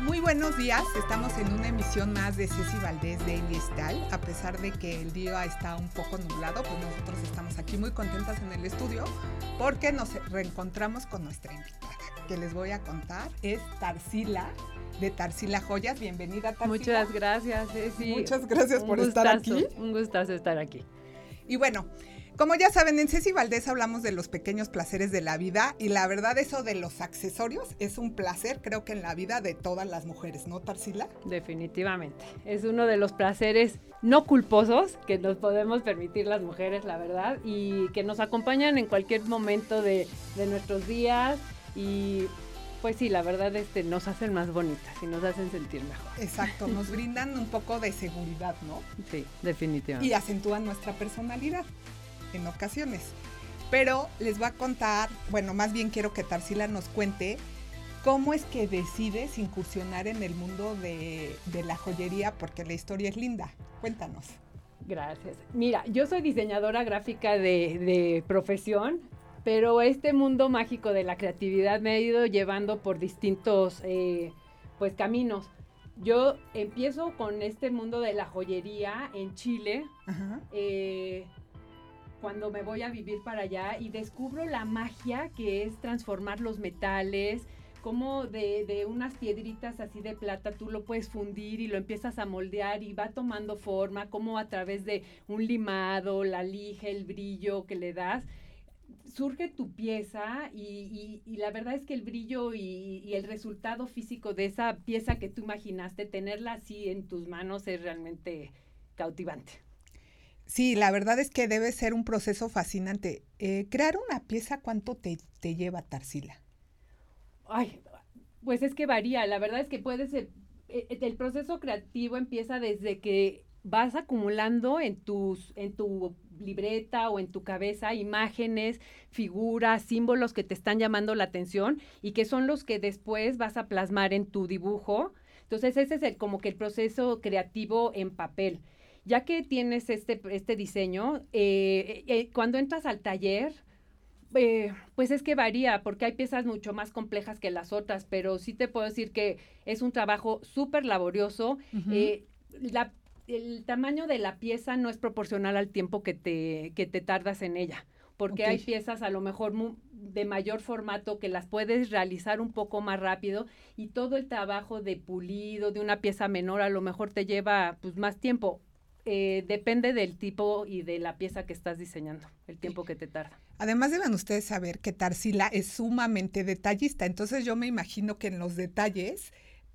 Muy buenos días, estamos en una emisión más de Ceci Valdés de Elistal. A pesar de que el día está un poco nublado, pues nosotros estamos aquí muy contentas en el estudio porque nos reencontramos con nuestra invitada, que les voy a contar, es Tarsila de Tarsila Joyas. Bienvenida, Tarsila. Muchas gracias, Ceci. Muchas gracias por estar aquí. Un gustazo estar aquí. Y bueno, como ya saben, en Ceci Valdés hablamos de los pequeños placeres de la vida y la verdad eso de los accesorios es un placer creo que en la vida de todas las mujeres, ¿no, Tarsila? Definitivamente. Es uno de los placeres no culposos que nos podemos permitir las mujeres, la verdad, y que nos acompañan en cualquier momento de, de nuestros días y pues sí, la verdad este, nos hacen más bonitas y nos hacen sentir mejor. Exacto, nos brindan un poco de seguridad, ¿no? Sí, definitivamente. Y acentúan nuestra personalidad en ocasiones. Pero les voy a contar, bueno, más bien quiero que Tarsila nos cuente cómo es que decides incursionar en el mundo de, la joyería, porque la historia es linda. Cuéntanos. Gracias. Mira, yo soy diseñadora gráfica de, profesión, pero este mundo mágico de la creatividad me ha ido llevando por distintos eh, pues caminos. Yo empiezo con este mundo de la joyería en Chile. Eh, cuando me voy a vivir para allá y descubro la magia que es transformar los metales, como de, unas piedritas así de plata tú lo puedes fundir y lo empiezas a moldear y va tomando forma, como a través de un limado, la lija, el brillo que le das, surge tu pieza y, la verdad es que el brillo y, y, el resultado físico de esa pieza que tú imaginaste, tenerla así en tus manos es realmente cautivante. Sí, la verdad es que debe ser un proceso fascinante. Eh, crear una pieza, ¿cuánto te, lleva, Tarsila? Ay, pues es que varía. La verdad es que puede ser, eh, eh, el proceso creativo empieza desde que vas acumulando en tus, en tu libreta o en tu cabeza imágenes, figuras, símbolos que te están llamando la atención y que son los que después vas a plasmar en tu dibujo. Entonces ese es el, como que el proceso creativo en papel ya que tienes este, este diseño, eh, eh, cuando entras al taller, eh, pues es que varía, porque hay piezas mucho más complejas que las otras, pero sí te puedo decir que es un trabajo súper laborioso. el tamaño de la pieza no es proporcional al tiempo que te, que te tardas en ella, porque hay piezas a lo mejor de mayor formato que las puedes realizar un poco más rápido y todo el trabajo de pulido de una pieza menor a lo mejor te lleva pues más tiempo eh, depende del tipo y de la pieza que estás diseñando, el tiempo que te tarda. Además deben ustedes saber que Tarsila es sumamente detallista, entonces yo me imagino que en los detalles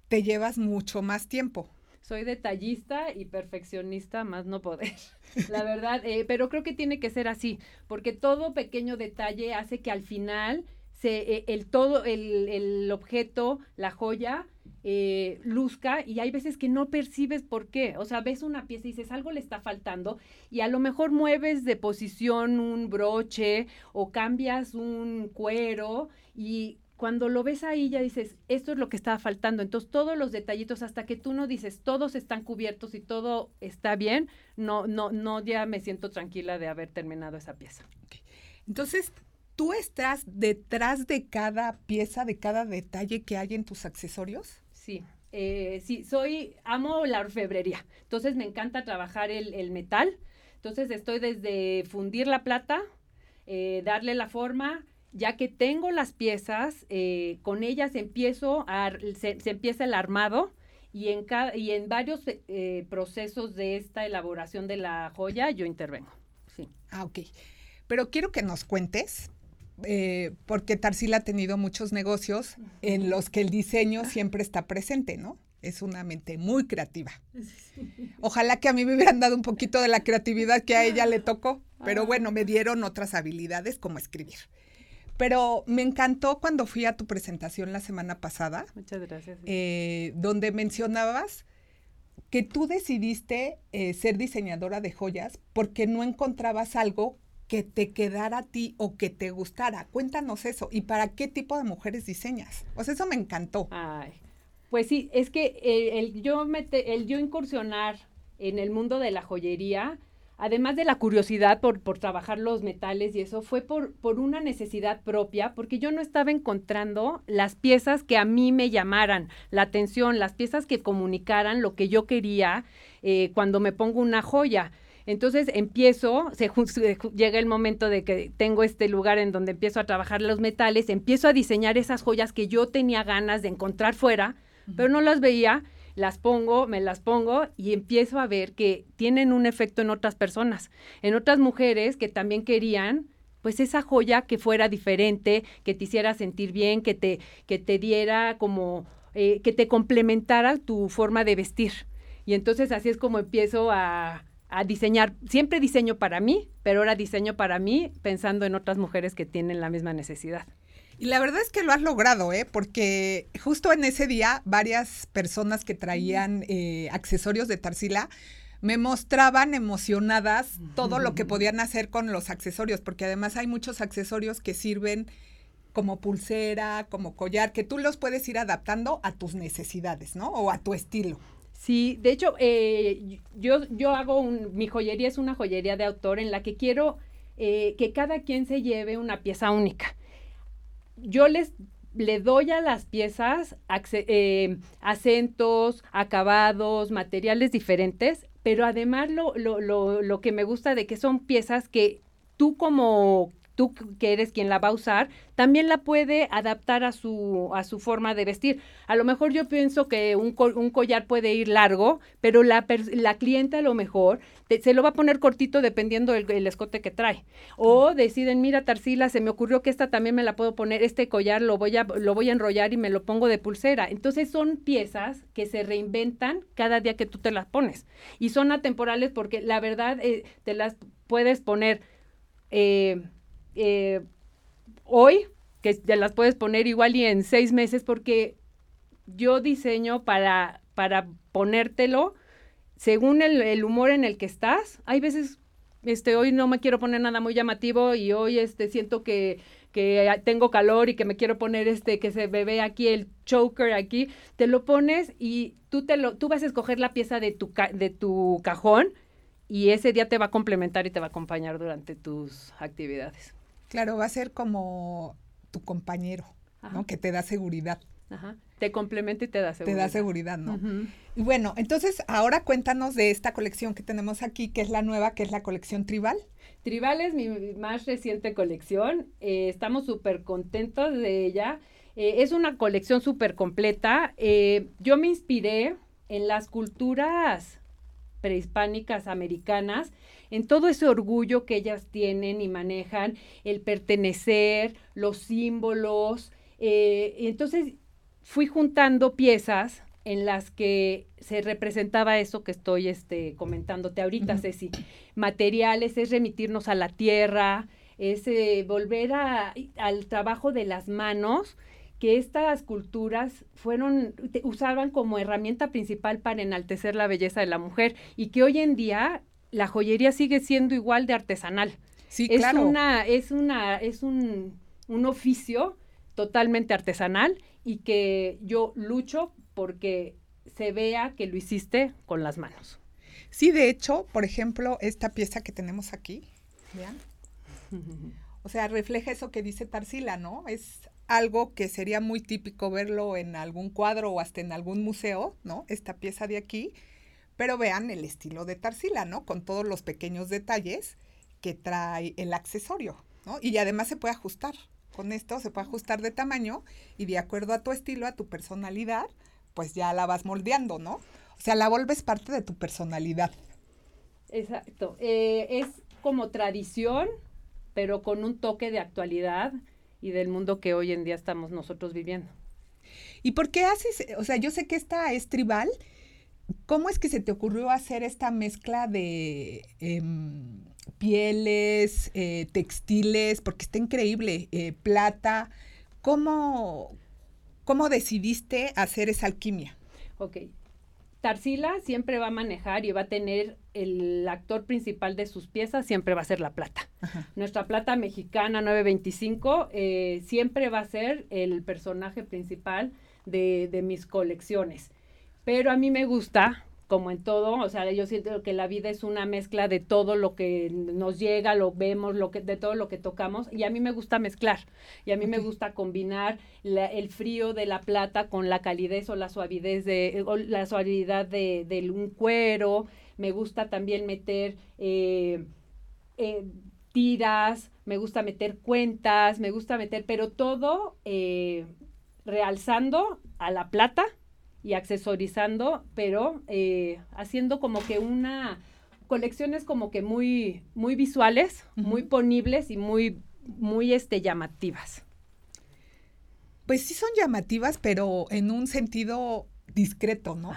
te llevas mucho más tiempo. Soy detallista y perfeccionista, más no poder, la verdad, eh, pero creo que tiene que ser así, porque todo pequeño detalle hace que al final se, eh, el todo, el, el objeto, la joya, eh, luzca y hay veces que no percibes por qué. O sea, ves una pieza y dices, algo le está faltando y a lo mejor mueves de posición un broche o cambias un cuero y cuando lo ves ahí ya dices, esto es lo que estaba faltando. Entonces todos los detallitos, hasta que tú no dices, todos están cubiertos y todo está bien, no, no, no, ya me siento tranquila de haber terminado esa pieza. Entonces, ¿tú estás detrás de cada pieza, de cada detalle que hay en tus accesorios? Sí, eh, sí, soy, amo la orfebrería, entonces me encanta trabajar el, metal, entonces estoy desde fundir la plata, eh, darle la forma, ya que tengo las piezas, eh, con ellas empiezo a, se, empieza el armado y en, cada, y en varios procesos de esta elaboración de la joya yo intervengo. Sí. Ah, ok. Pero quiero que nos cuentes, eh, porque Tarsila ha tenido muchos negocios en los que el diseño siempre está presente, ¿no? Es una mente muy creativa. Ojalá que a mí me hubieran dado un poquito de la creatividad que a ella le tocó, pero bueno, me dieron otras habilidades como escribir. Pero me encantó cuando fui a tu presentación la semana pasada. Muchas gracias. Eh, donde mencionabas que tú decidiste eh, ser diseñadora de joyas porque no encontrabas algo que te quedara a ti o que te gustara. Cuéntanos eso. ¿Y para qué tipo de mujeres diseñas? O sea, eso me encantó. Ay, pues sí, es que el, yo, el yo incursionar en el mundo de la joyería además de la curiosidad por, por trabajar los metales y eso, fue por, por una necesidad propia, porque yo no estaba encontrando las piezas que a mí me llamaran la atención, las piezas que comunicaran lo que yo quería eh, cuando me pongo una joya. Entonces empiezo, se, llega el momento de que tengo este lugar en donde empiezo a trabajar los metales, empiezo a diseñar esas joyas que yo tenía ganas de encontrar fuera, pero no las veía las pongo, me las pongo y empiezo a ver que tienen un efecto en otras personas, en otras mujeres que también querían pues esa joya que fuera diferente, que te hiciera sentir bien, que te, que te diera como, eh, que te complementara tu forma de vestir. Y entonces así es como empiezo a, a diseñar, siempre diseño para mí, pero ahora diseño para mí pensando en otras mujeres que tienen la misma necesidad. Y la verdad es que lo has logrado, ¿eh? Porque justo en ese día varias personas que traían eh, accesorios de Tarsila me mostraban emocionadas todo lo que podían hacer con los accesorios, porque además hay muchos accesorios que sirven como pulsera, como collar, que tú los puedes ir adaptando a tus necesidades, ¿no? O a tu estilo. Sí, de hecho, eh, yo, yo hago un, mi joyería es una joyería de autor en la que quiero eh, que cada quien se lleve una pieza única. Yo les le doy a las piezas eh, acentos, acabados, materiales diferentes, pero además lo, lo, lo, lo que me gusta de que son piezas que tú como tú que eres quien la va a usar, también la puede adaptar a su, a su forma de vestir. A lo mejor yo pienso que un, un collar puede ir largo, pero la, la cliente a lo mejor se lo va a poner cortito dependiendo del escote que trae. O deciden, mira, Tarsila, se me ocurrió que esta también me la puedo poner, este collar lo voy a, lo voy a enrollar y me lo pongo de pulsera. Entonces son piezas que se reinventan cada día que tú te las pones. Y son atemporales porque la verdad eh, te las puedes poner. Eh, eh, hoy, que te las puedes poner igual y en seis meses, porque yo diseño para, para ponértelo según el, humor en el que estás. Hay veces, este, hoy no me quiero poner nada muy llamativo y hoy este, siento que, que tengo calor y que me quiero poner este, que se me ve aquí el choker aquí, te lo pones y tú, te lo, tú vas a escoger la pieza de tu, de tu cajón y ese día te va a complementar y te va a acompañar durante tus actividades. Claro, va a ser como tu compañero, ¿no? Que te da seguridad. Ajá. Te complementa y te da seguridad. Te da seguridad, ¿no? Y bueno, entonces ahora cuéntanos de esta colección que tenemos aquí, que es la nueva, que es la colección Tribal. Tribal es mi más reciente colección. Eh, estamos súper contentos de ella. Eh, es una colección súper completa. Eh, yo me inspiré en las culturas prehispánicas americanas en todo ese orgullo que ellas tienen y manejan, el pertenecer, los símbolos. Eh, entonces fui juntando piezas en las que se representaba eso que estoy este, comentándote ahorita, Ceci. Materiales, es remitirnos a la tierra, es eh, volver a, al trabajo de las manos, que estas culturas fueron, usaban como herramienta principal para enaltecer la belleza de la mujer y que hoy en día la joyería sigue siendo igual de artesanal. Sí, es claro. Una, es una, es un, un oficio totalmente artesanal y que yo lucho porque se vea que lo hiciste con las manos. Sí, de hecho, por ejemplo, esta pieza que tenemos aquí, vean. O sea, refleja eso que dice Tarsila, ¿no? Es algo que sería muy típico verlo en algún cuadro o hasta en algún museo, ¿no? Esta pieza de aquí, pero vean el estilo de Tarsila, ¿no? Con todos los pequeños detalles que trae el accesorio, ¿no? Y además se puede ajustar. Con esto se puede ajustar de tamaño y de acuerdo a tu estilo, a tu personalidad, pues ya la vas moldeando, ¿no? O sea, la vuelves parte de tu personalidad. Exacto. Eh, es como tradición, pero con un toque de actualidad y del mundo que hoy en día estamos nosotros viviendo. ¿Y por qué haces, o sea, yo sé que esta es tribal, ¿Cómo es que se te ocurrió hacer esta mezcla de em, pieles, eh, textiles? Porque está increíble, eh, plata. ¿Cómo, ¿Cómo decidiste hacer esa alquimia? Ok. Tarsila siempre va a manejar y va a tener el actor principal de sus piezas, siempre va a ser la plata. Nuestra plata mexicana 925 eh, siempre va a ser el personaje principal de, de mis colecciones. Pero a mí me gusta como en todo, o sea, yo siento que la vida es una mezcla de todo lo que nos llega, lo vemos, lo que, de todo lo que tocamos, y a mí me gusta mezclar, y a mí me gusta combinar el frío de la plata con la calidez o la suavidez de, la suavidad de, un cuero, me gusta también meter eh, eh, tiras, me gusta meter cuentas, me gusta meter, pero todo eh, realzando a la plata, y accesorizando, pero haciendo como que una colecciones como que muy muy visuales, muy ponibles y muy muy este llamativas. Pues sí son llamativas, pero en un sentido discreto, ¿no?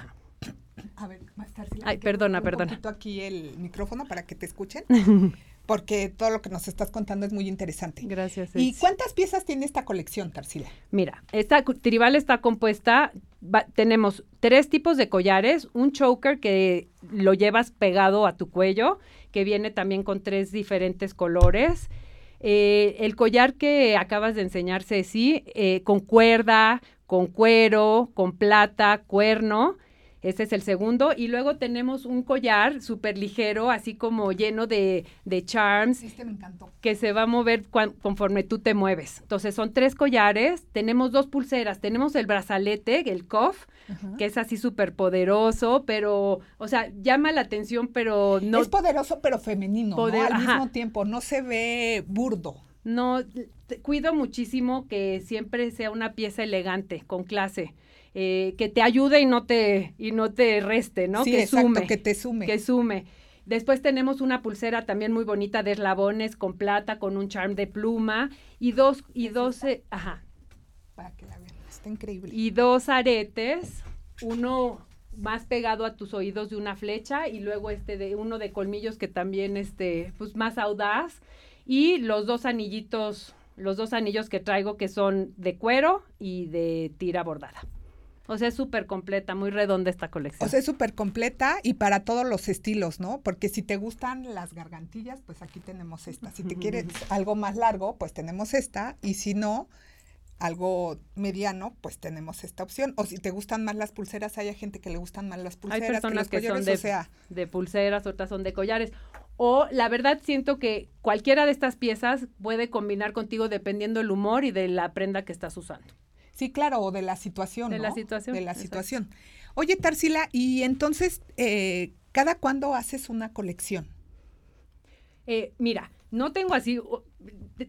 A ver, más tarde. Ay, perdona, perdona. Un aquí el micrófono para que te escuchen. porque todo lo que nos estás contando es muy interesante. Gracias. ¿Y cuántas piezas tiene esta colección, Tarsila? Mira, esta tribal está compuesta, tenemos tres tipos de collares, un choker que lo llevas pegado a tu cuello, que viene también con tres diferentes colores. Eh, el collar que acabas de enseñarse, sí, eh, con cuerda, con cuero, con plata, cuerno este es el segundo. Y luego tenemos un collar súper ligero, así como lleno de, de charms. Este me encantó. Que se va a mover conforme tú te mueves. Entonces son tres collares, tenemos dos pulseras, tenemos el brazalete, el cuff, que es así súper poderoso, pero, o sea, llama la atención, pero no. Es poderoso, pero femenino, ¿no? Al mismo tiempo, no se ve burdo. No, cuido muchísimo que siempre sea una pieza elegante, con clase. Eh, que te ayude y no te, y no te reste, ¿no? que sume. Que te sume. Que sume. Después tenemos una pulsera también muy bonita de eslabones con plata, con un charm de pluma y dos, y dos, ajá. Para que la vean, está increíble. Y dos aretes, uno más pegado a tus oídos de una flecha y luego este de uno de colmillos que también este, pues más audaz y los dos anillitos, los dos anillos que traigo que son de cuero y de tira bordada. O sea, es súper completa, muy redonda esta colección. O sea, es súper completa y para todos los estilos, ¿no? Porque si te gustan las gargantillas, pues aquí tenemos esta. Si te quieres algo más largo, pues tenemos esta. Y si no, algo mediano, pues tenemos esta opción. O si te gustan más las pulseras, hay gente que le gustan más las pulseras. Hay personas que, son de, sea... de pulseras, otras son de collares. O la verdad siento que cualquiera de estas piezas puede combinar contigo dependiendo del humor y de la prenda que estás usando. Sí, claro, o de la situación. De la situación. De la situación. Oye, Tarsila, y entonces, eh, ¿cada cuándo haces una colección? Eh, mira, no tengo así.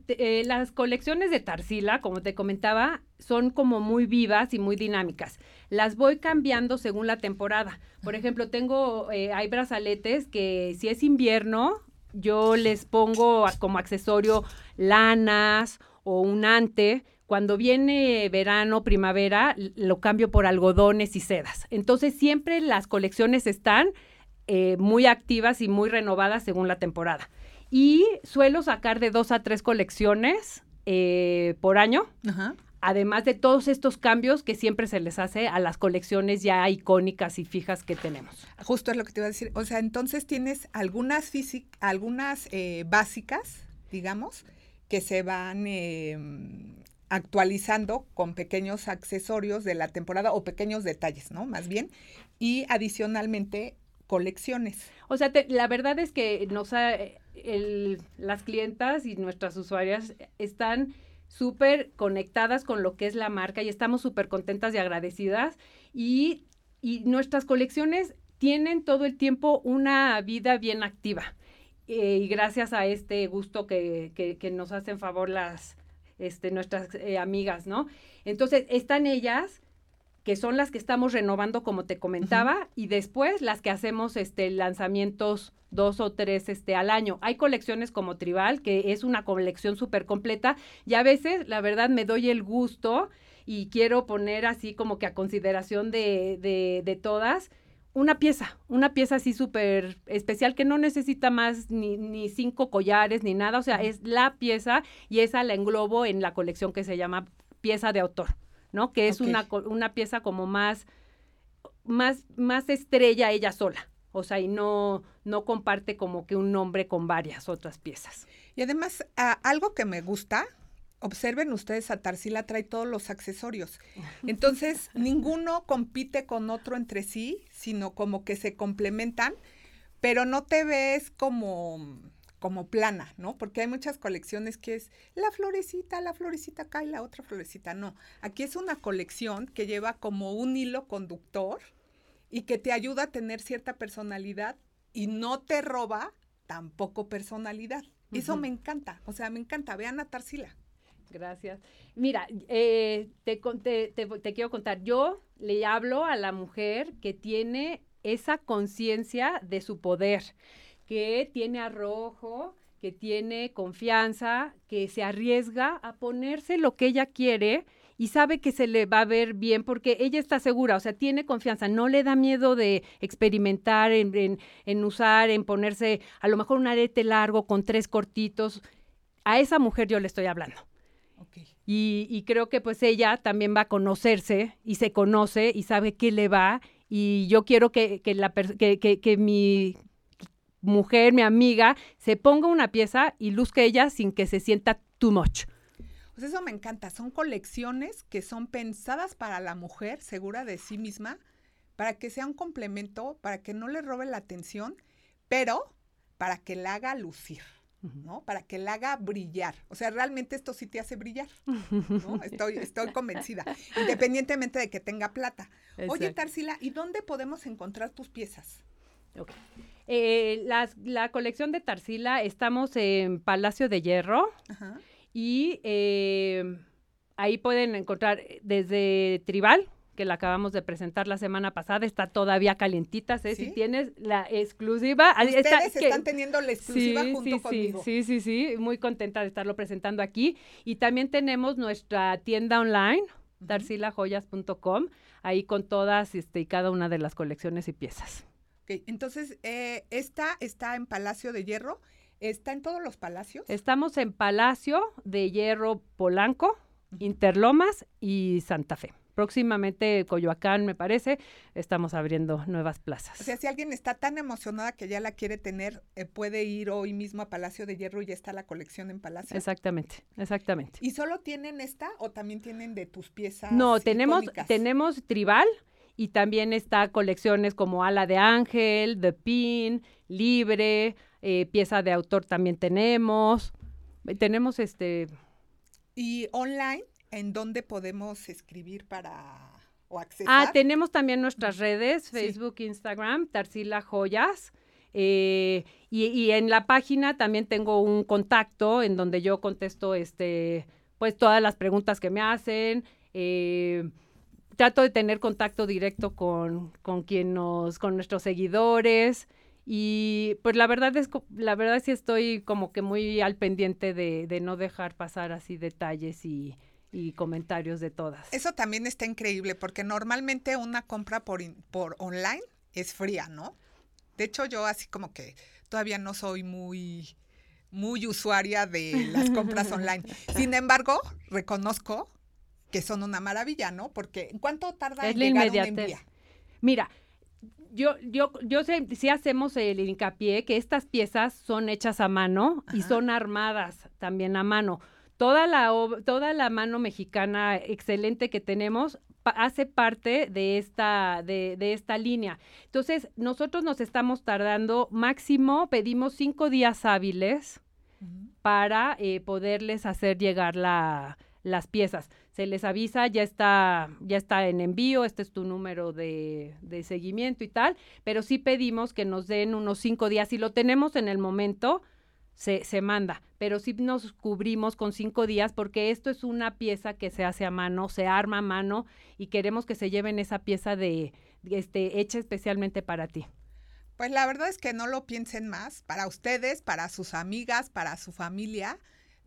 Eh, las colecciones de Tarsila, como te comentaba, son como muy vivas y muy dinámicas. Las voy cambiando según la temporada. Por ejemplo, tengo, hay brazaletes que si es invierno, yo les pongo como accesorio lanas o un ante cuando viene verano, primavera, lo cambio por algodones y sedas. Entonces siempre las colecciones están eh, muy activas y muy renovadas según la temporada. Y suelo sacar de dos a tres colecciones eh, por año. Además de todos estos cambios que siempre se les hace a las colecciones ya icónicas y fijas que tenemos. Justo es lo que te iba a decir. O sea, entonces tienes algunas, algunas eh, básicas, digamos, que se van em, actualizando con pequeños accesorios de la temporada o pequeños detalles, ¿no? Más bien. Y adicionalmente colecciones. O sea, la verdad es que nos las clientas y nuestras usuarias están súper conectadas con lo que es la marca y estamos súper contentas y agradecidas. Y, nuestras colecciones tienen todo el tiempo una vida bien activa. Eh, y gracias a este gusto que, que nos hacen favor las, este, nuestras eh, amigas, ¿no? Entonces, están ellas que son las que estamos renovando, como te comentaba, y después las que hacemos este, lanzamientos dos o tres este, al año. Hay colecciones como Tribal, que es una colección súper completa, y a veces, la verdad, me doy el gusto y quiero poner así como que a consideración de, de, de todas una pieza, una pieza así súper especial que no necesita más ni, ni, cinco collares ni nada, o sea, es la pieza y esa la englobo en la colección que se llama pieza de autor, ¿no? Que es una, una pieza como más, más, más estrella ella sola, o sea, y no, no comparte como que un nombre con varias otras piezas. Y además, algo que me gusta observen ustedes, a Tarsila trae todos los accesorios. Entonces, ninguno compite con otro entre sí, sino como que se complementan, pero no te ves como como plana, ¿no? Porque hay muchas colecciones que es la florecita, la florecita acá y la otra florecita. No, aquí es una colección que lleva como un hilo conductor y que te ayuda a tener cierta personalidad y no te roba tampoco personalidad. Eso me encanta, o sea, me encanta. Vean a Tarsila. Gracias. Mira, eh, te, te, quiero contar, yo le hablo a la mujer que tiene esa conciencia de su poder, que tiene arrojo, que tiene confianza, que se arriesga a ponerse lo que ella quiere y sabe que se le va a ver bien porque ella está segura, o sea, tiene confianza, no le da miedo de experimentar, en, en usar, en ponerse a lo mejor un arete largo con tres cortitos. A esa mujer yo le estoy hablando. Y, creo que pues ella también va a conocerse y se conoce y sabe qué le va. Y yo quiero que, que, la, que, que, mi mujer, mi amiga, se ponga una pieza y luzca ella sin que se sienta too much. Pues eso me encanta. Son colecciones que son pensadas para la mujer segura de sí misma, para que sea un complemento, para que no le robe la atención, pero para que la haga lucir. ¿No? Para que la haga brillar. O sea, realmente esto sí te hace brillar, ¿no? Estoy, estoy convencida, independientemente de que tenga plata. Oye, Tarsila, ¿y dónde podemos encontrar tus piezas? Eh, la colección de Tarsila, estamos en Palacio de Hierro y eh, ahí pueden encontrar desde Tribal, que la acabamos de presentar la semana pasada, está todavía calientita, ¿sí? Si tienes la exclusiva. Ustedes están teniendo la exclusiva junto sí, conmigo. Sí, sí, sí, muy contenta de estarlo presentando aquí. Y también tenemos nuestra tienda online, darcilajoyas.com, ahí con todas este, y cada una de las colecciones y piezas. Ok, entonces, eh, esta está en Palacio de Hierro, ¿está en todos los palacios? Estamos en Palacio de Hierro Polanco, Interlomas y Santa Fe próximamente Coyoacán, me parece, estamos abriendo nuevas plazas. O sea, si alguien está tan emocionada que ya la quiere tener, eh, puede ir hoy mismo a Palacio de Hierro y ya está la colección en Palacio. Exactamente, exactamente. ¿Y solo tienen esta o también tienen de tus piezas? No, tenemos, tenemos tribal y también está colecciones como Ala de Ángel, The Pin, Libre, eh, pieza de autor también tenemos. Tenemos este. ¿Y online? ¿En dónde podemos escribir para o acceder? Ah, tenemos también nuestras redes, Facebook, Instagram, Tarsila Joyas. Eh, y, en la página también tengo un contacto en donde yo contesto este, pues todas las preguntas que me hacen. Eh, trato de tener contacto directo con, con quien nos, con nuestros seguidores. Y pues la verdad es, la verdad sí estoy como que muy al pendiente de, de no dejar pasar así detalles y, y comentarios de todas. Eso también está increíble porque normalmente una compra por, por online es fría, ¿no? De hecho, yo así como que todavía no soy muy, muy usuaria de las compras online. Sin embargo, reconozco que son una maravilla, ¿no? Porque ¿en cuánto tarda en llegar una envía? Mira, yo, yo, yo sé, sí hacemos el hincapié que estas piezas son hechas a mano y son armadas también a mano toda la, toda la mano mexicana excelente que tenemos hace parte de esta, de, esta línea. Entonces, nosotros nos estamos tardando máximo, pedimos cinco días hábiles para eh, poderles hacer llegar la, las piezas. Se les avisa, ya está, ya está en envío, este es tu número de, de seguimiento y tal, pero sí pedimos que nos den unos cinco días. y lo tenemos en el momento, se, se manda, pero sí nos cubrimos con cinco días porque esto es una pieza que se hace a mano, se arma a mano y queremos que se lleven esa pieza de, este, hecha especialmente para ti. Pues la verdad es que no lo piensen más, para ustedes, para sus amigas, para su familia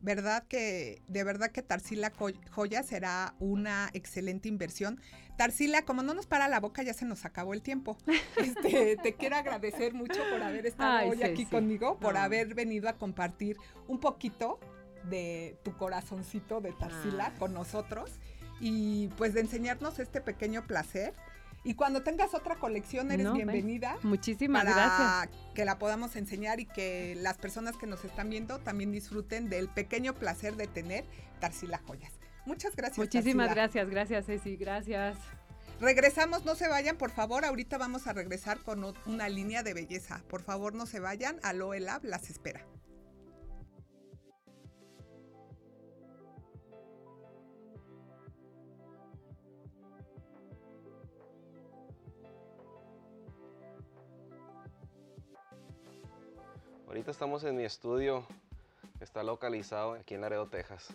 verdad que, de verdad que Tarsila Joya será una excelente inversión. Tarsila, como no nos para la boca, ya se nos acabó el tiempo. Este, te quiero agradecer mucho por haber estado hoy aquí conmigo, por haber venido a compartir un poquito de tu corazoncito de Tarsila con nosotros y pues de enseñarnos este pequeño placer Y cuando tengas otra colección, eres bienvenida. Muchísimas para Que la podamos enseñar y que las personas que nos están viendo también disfruten del pequeño placer de tener Tarsila Joyas. Muchas gracias. Muchísimas gracias, gracias Ceci, gracias. Regresamos, no se vayan, por favor. Ahorita vamos a regresar con una línea de belleza. Por favor, no se vayan. Aloe Lab las espera. Ahorita estamos en mi estudio, está localizado aquí en Laredo, Texas.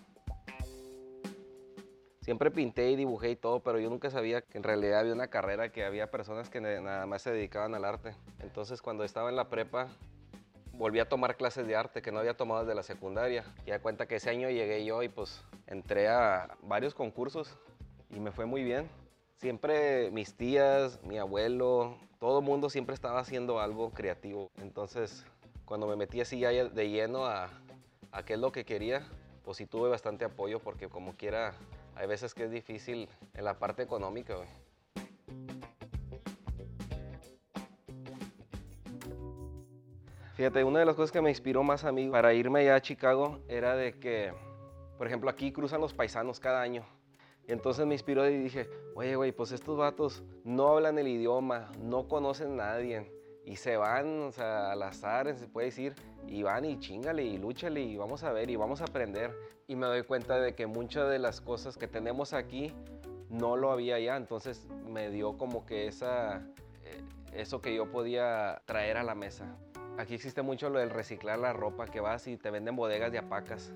Siempre pinté y dibujé y todo, pero yo nunca sabía que en realidad había una carrera, que había personas que nada más se dedicaban al arte. Entonces cuando estaba en la prepa, volví a tomar clases de arte que no había tomado desde la secundaria. Y da cuenta que ese año llegué yo y pues entré a varios concursos y me fue muy bien. Siempre mis tías, mi abuelo, todo el mundo siempre estaba haciendo algo creativo. Entonces cuando me metí así ya de lleno a, a qué es lo que quería, pues sí tuve bastante apoyo porque como quiera, hay veces que es difícil en la parte económica, Fíjate, una de las cosas que me inspiró más a mí para irme allá a Chicago era de que, por ejemplo, aquí cruzan los paisanos cada año. Entonces me inspiró y dije, oye, güey, pues estos vatos no hablan el idioma, no conocen a nadie y se van, al azar, se puede decir, y van y chingale y lúchale y vamos a ver y vamos a aprender. Y me doy cuenta de que muchas de las cosas que tenemos aquí no lo había allá, entonces me dio como que esa, eh, eso que yo podía traer a la mesa. Aquí existe mucho lo del reciclar la ropa, que vas y te venden bodegas de apacas.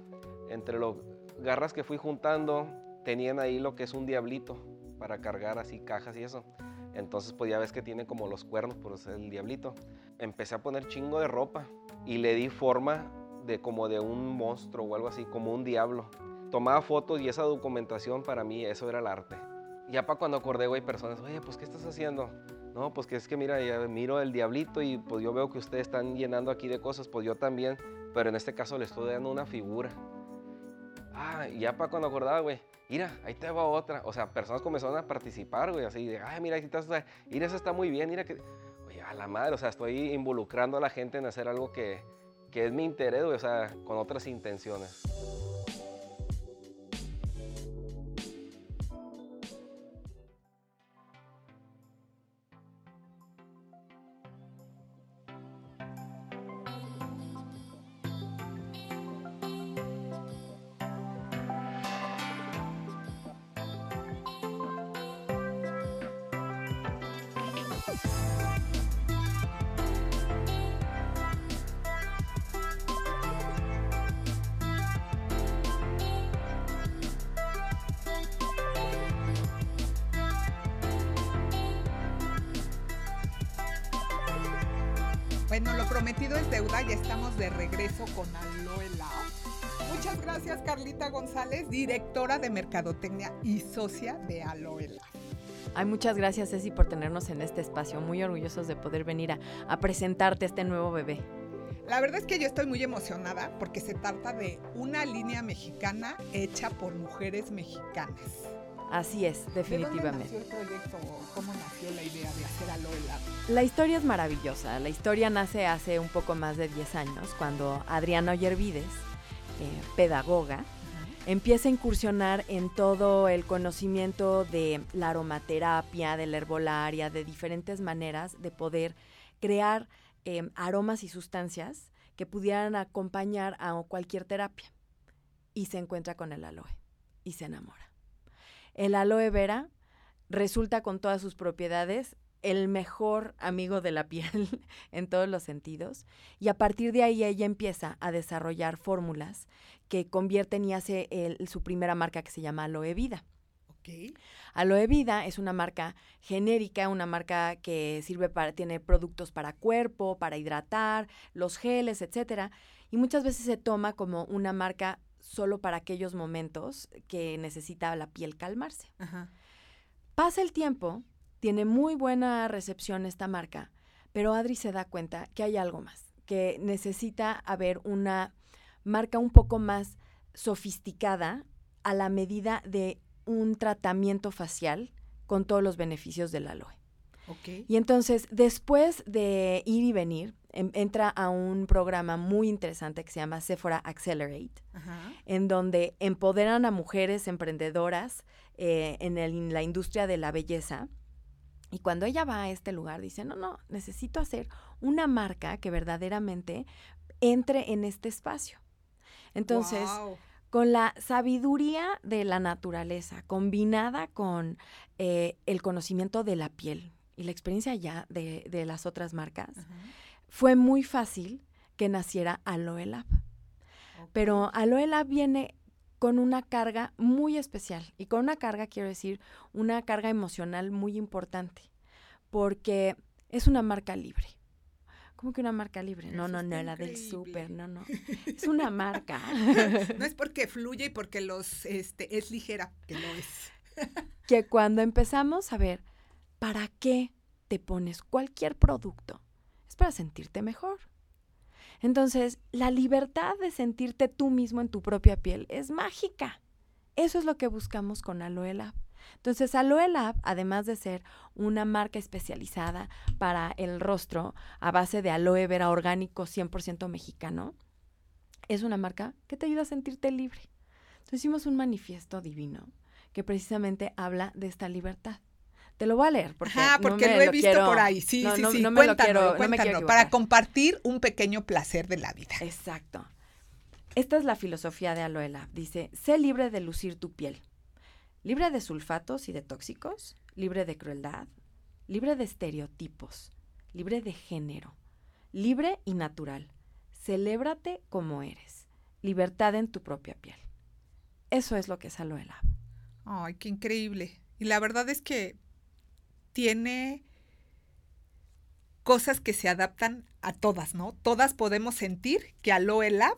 Entre los garras que fui juntando, tenían ahí lo que es un diablito para cargar así cajas y eso. Entonces, pues ya ves que tiene como los cuernos, por ser el diablito. Empecé a poner chingo de ropa y le di forma de como de un monstruo o algo así, como un diablo. Tomaba fotos y esa documentación para mí, eso era el arte. Ya para cuando acordé, güey, personas, oye, pues, ¿qué estás haciendo? No, pues que es que mira, ya miro el diablito y pues yo veo que ustedes están llenando aquí de cosas, pues yo también, pero en este caso le estoy dando una figura. Ah, ya para cuando acordaba, güey, mira, ahí te va otra. O sea, personas comenzaron a participar, güey, así de, ay, mira, ahí estás, mira, eso está muy bien, mira que, oye, a la madre, o sea, estoy involucrando a la gente en hacer algo que, que es mi interés, güey, o sea, con otras intenciones. Directora de Mercadotecnia y socia de Aloe Lab. Ay, muchas gracias Ceci por tenernos en este espacio, muy orgullosos de poder venir a, a presentarte este nuevo bebé. La verdad es que yo estoy muy emocionada porque se trata de una línea mexicana hecha por mujeres mexicanas. Así es, definitivamente. ¿De nació el proyecto? ¿Cómo nació la idea de hacer Aloe Lab? La historia es maravillosa. La historia nace hace un poco más de 10 años, cuando Adriana Oyervides, eh, pedagoga, empieza a incursionar en todo el conocimiento de la aromaterapia, de la herbolaria, de diferentes maneras de poder crear em, aromas y sustancias que pudieran acompañar a cualquier terapia. Y se encuentra con el aloe y se enamora. El aloe vera resulta con todas sus propiedades el mejor amigo de la piel en todos los sentidos. Y a partir de ahí ella empieza a desarrollar fórmulas que convierten y hace su primera marca que se llama Aloe Vida. Okay. Aloe Vida es una marca genérica, una marca que sirve para, tiene productos para cuerpo, para hidratar, los geles, etcétera. Y muchas veces se toma como una marca solo para aquellos momentos que necesita la piel calmarse. Pasa el tiempo, tiene muy buena recepción esta marca, pero Adri se da cuenta que hay algo más, que necesita haber una marca un poco más sofisticada a la medida de un tratamiento facial con todos los beneficios del aloe. Y entonces, después de ir y venir, em, entra a un programa muy interesante que se llama Sephora Accelerate, en donde empoderan a mujeres emprendedoras eh, en, la industria de la belleza. Y cuando ella va a este lugar, dice, no, no, necesito hacer una marca que verdaderamente entre en este espacio. Entonces, con la sabiduría de la naturaleza, combinada con eh, el conocimiento de la piel y la experiencia ya de, las otras marcas, fue muy fácil que naciera Aloe Lab. Pero Aloe Lab viene con una carga muy especial. Y con una carga, quiero decir, una carga emocional muy importante, porque es una marca libre. ¿Cómo que una marca libre? No, no, no, la del súper, no, no. Es una marca. no es porque fluye y porque los este es ligera, que no es. que cuando empezamos a ver para qué te pones cualquier producto, es para sentirte mejor. Entonces, la libertad de sentirte tú mismo en tu propia piel es mágica. Eso es lo que buscamos con Aloe Lab. Entonces, Aloe Lab, además de ser una marca especializada para el rostro a base de aloe vera orgánico 100% mexicano, es una marca que te ayuda a sentirte libre. Entonces, hicimos un manifiesto divino que precisamente habla de esta libertad. Te lo voy a leer porque, porque lo he visto por ahí. Sí, sí, sí. No quiero, cuéntalo, para compartir un pequeño placer de la vida. Exacto. Esta es la filosofía de Aloe Lab. Dice, sé libre de lucir tu piel libre de sulfatos y de tóxicos, libre de crueldad, libre de estereotipos, libre de género, libre y natural. Celébrate como eres. Libertad en tu propia piel. Eso es lo que es Aloe Lab. Ay, qué increíble. Y la verdad es que tiene cosas que se adaptan a todas, ¿no? Todas podemos sentir que Aloe Lab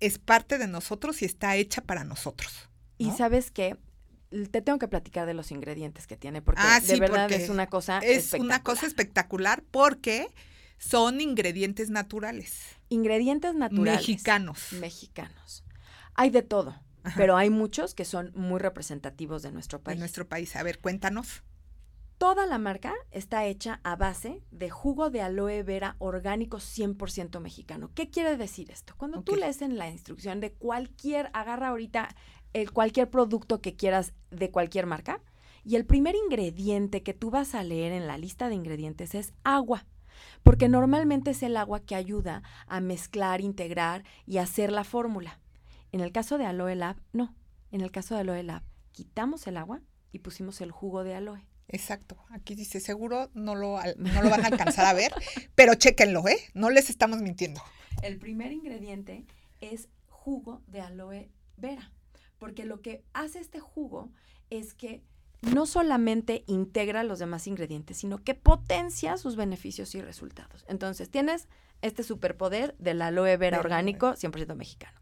es parte de nosotros y está hecha para nosotros. Y sabes que te tengo que platicar de los ingredientes que tiene, porque ah, de verdad es una cosa Es una cosa espectacular porque son ingredientes naturales. Ingredientes naturales. Mexicanos. Mexicanos. Hay de todo, pero hay muchos que son muy representativos de nuestro país. De nuestro país. A ver, cuéntanos. Toda la marca está hecha a base de jugo de aloe vera orgánico 100% mexicano. ¿Qué quiere decir esto? Cuando tú lees en la instrucción de cualquier, agarra ahorita el, cualquier producto que quieras de cualquier marca. Y el primer ingrediente que tú vas a leer en la lista de ingredientes es agua, porque normalmente es el agua que ayuda a mezclar, integrar y hacer la fórmula. En el caso de Aloe Lab, no. En el caso de Aloe Lab, quitamos el agua y pusimos el jugo de aloe. Exacto. Aquí dice, seguro no lo, no lo van a alcanzar a ver, pero chéquenlo, ¿eh? No les estamos mintiendo. El primer ingrediente es jugo de aloe vera porque lo que hace este jugo es que no solamente integra los demás ingredientes, sino que potencia sus beneficios y resultados. Entonces, tienes este superpoder del aloe vera orgánico 100% mexicano,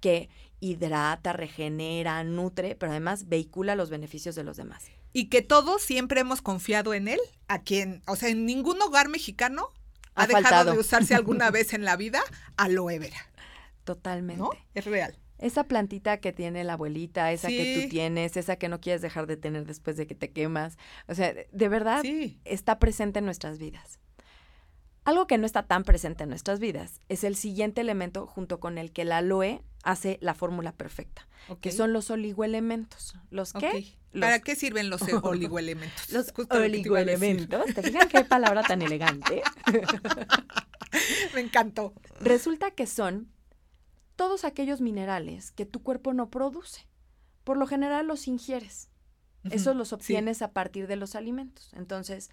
que hidrata, regenera, nutre, pero además vehicula los beneficios de los demás. Y que todos siempre hemos confiado en él, a quien, o sea, en ningún hogar mexicano ha, dejado de usarse alguna vez en la vida aloe vera. Totalmente. ¿No? Es real. Esa plantita que tiene la abuelita, esa que tú tienes, esa que no quieres dejar de tener después de que te quemas. O sea, de verdad está presente en nuestras vidas. Algo que no está tan presente en nuestras vidas es el siguiente elemento junto con el que la aloe hace la fórmula perfecta, que son los oligoelementos. ¿Los qué? ¿Para qué sirven los oligoelementos? los oligoelementos. ¿Te fijas qué palabra tan elegante? Me encantó. Resulta que son todos aquellos minerales que tu cuerpo no produce. Por lo general los ingieres. Esos los obtienes a partir de los alimentos. Entonces,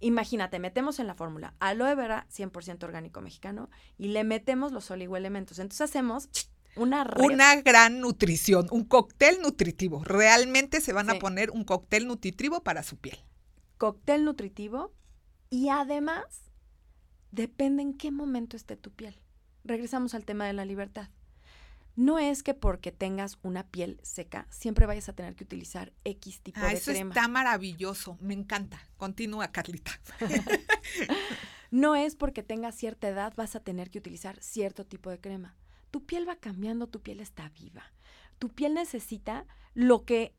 imagínate, metemos en la fórmula aloe vera 100% orgánico mexicano y le metemos los oligoelementos. Entonces hacemos una Una gran nutrición, un cóctel nutritivo. Realmente se van a poner un cóctel nutritivo para su piel. Cóctel nutritivo y además depende en qué momento esté tu piel. Regresamos al tema de la libertad no es que porque tengas una piel seca siempre vayas a tener que utilizar X tipo ah, de eso crema. Está maravilloso, me encanta. Continúa, Carlita. no es porque tengas cierta edad vas a tener que utilizar cierto tipo de crema. Tu piel va cambiando, tu piel está viva. Tu piel necesita lo que